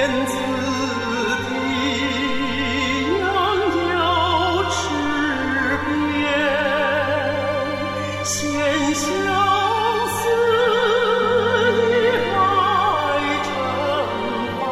燕子的摇摇翅边，写相思的白成斑。